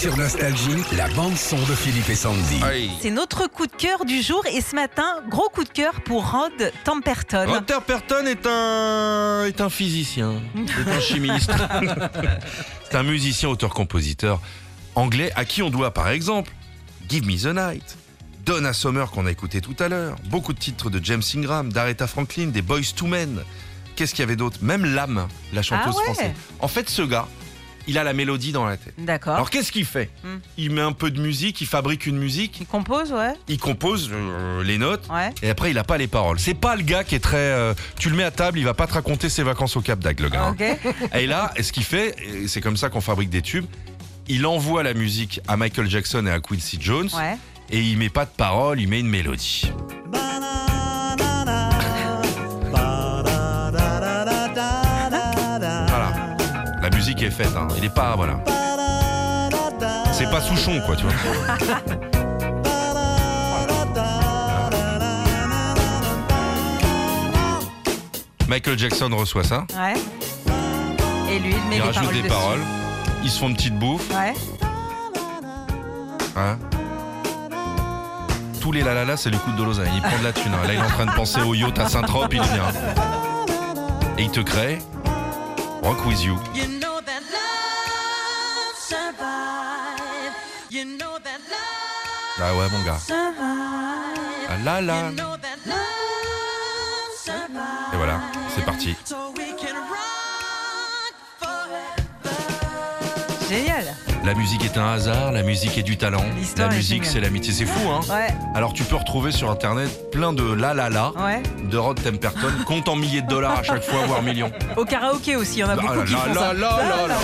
Sur Nostalgie, la bande-son de Philippe et Sandy. Aïe. C'est notre coup de cœur du jour et ce matin, gros coup de cœur pour Rod Temperton. Rod Temperton est un, est un physicien, est un chimiste. C'est un musicien, auteur-compositeur anglais à qui on doit par exemple Give Me the Night, Donna Summer qu'on a écouté tout à l'heure, beaucoup de titres de James Ingram, d'Aretha Franklin, des Boys to Men. Qu'est-ce qu'il y avait d'autre? Même L'âme, la chanteuse Ah ouais française. En fait, ce gars, il a la mélodie dans la tête. D'accord. Alors qu'est-ce qu'il fait Hmm. Il met un peu de musique, il fabrique une musique, Il compose, ouais. il compose euh, les notes, Ouais. et après il a pas les paroles. C'est pas le gars qui est très. euh, tu le mets à table, il va pas te raconter ses vacances au Cap d'Agde, le gars. hein. Ok. Et là, ce qu'il fait, c'est comme ça qu'on fabrique des tubes. Il envoie la musique à Michael Jackson et à Quincy Jones, Ouais. et il met pas de paroles, il met une mélodie. Musique est faite, hein. il est pas. Voilà. C'est pas Souchon, quoi, tu vois. Michael Jackson reçoit ça, Ouais. Et lui, il met il rajoute paroles des dessus. paroles, ils se font une petite bouffe. Ouais. Hein Tous les lalala, c'est le coup de Dolosa. Il prend de la thune. hein. Là, il est en train de penser au yacht à Saint-Trope, il vient. Et il te crée Rock With You. Ah ouais, mon gars. Ah là là. Et voilà, c'est parti. So we can rock forever. Génial. La musique est un hasard, la musique est du talent. La musique, c'est l'amitié. C'est fou, hein Ouais. Alors, tu peux retrouver sur Internet plein de la la la Ouais. de Rod Temperton. Compte en milliers de dollars à chaque fois, voire millions. Au karaoké aussi, il y en a Ah beaucoup là qui là font là ça. là là là.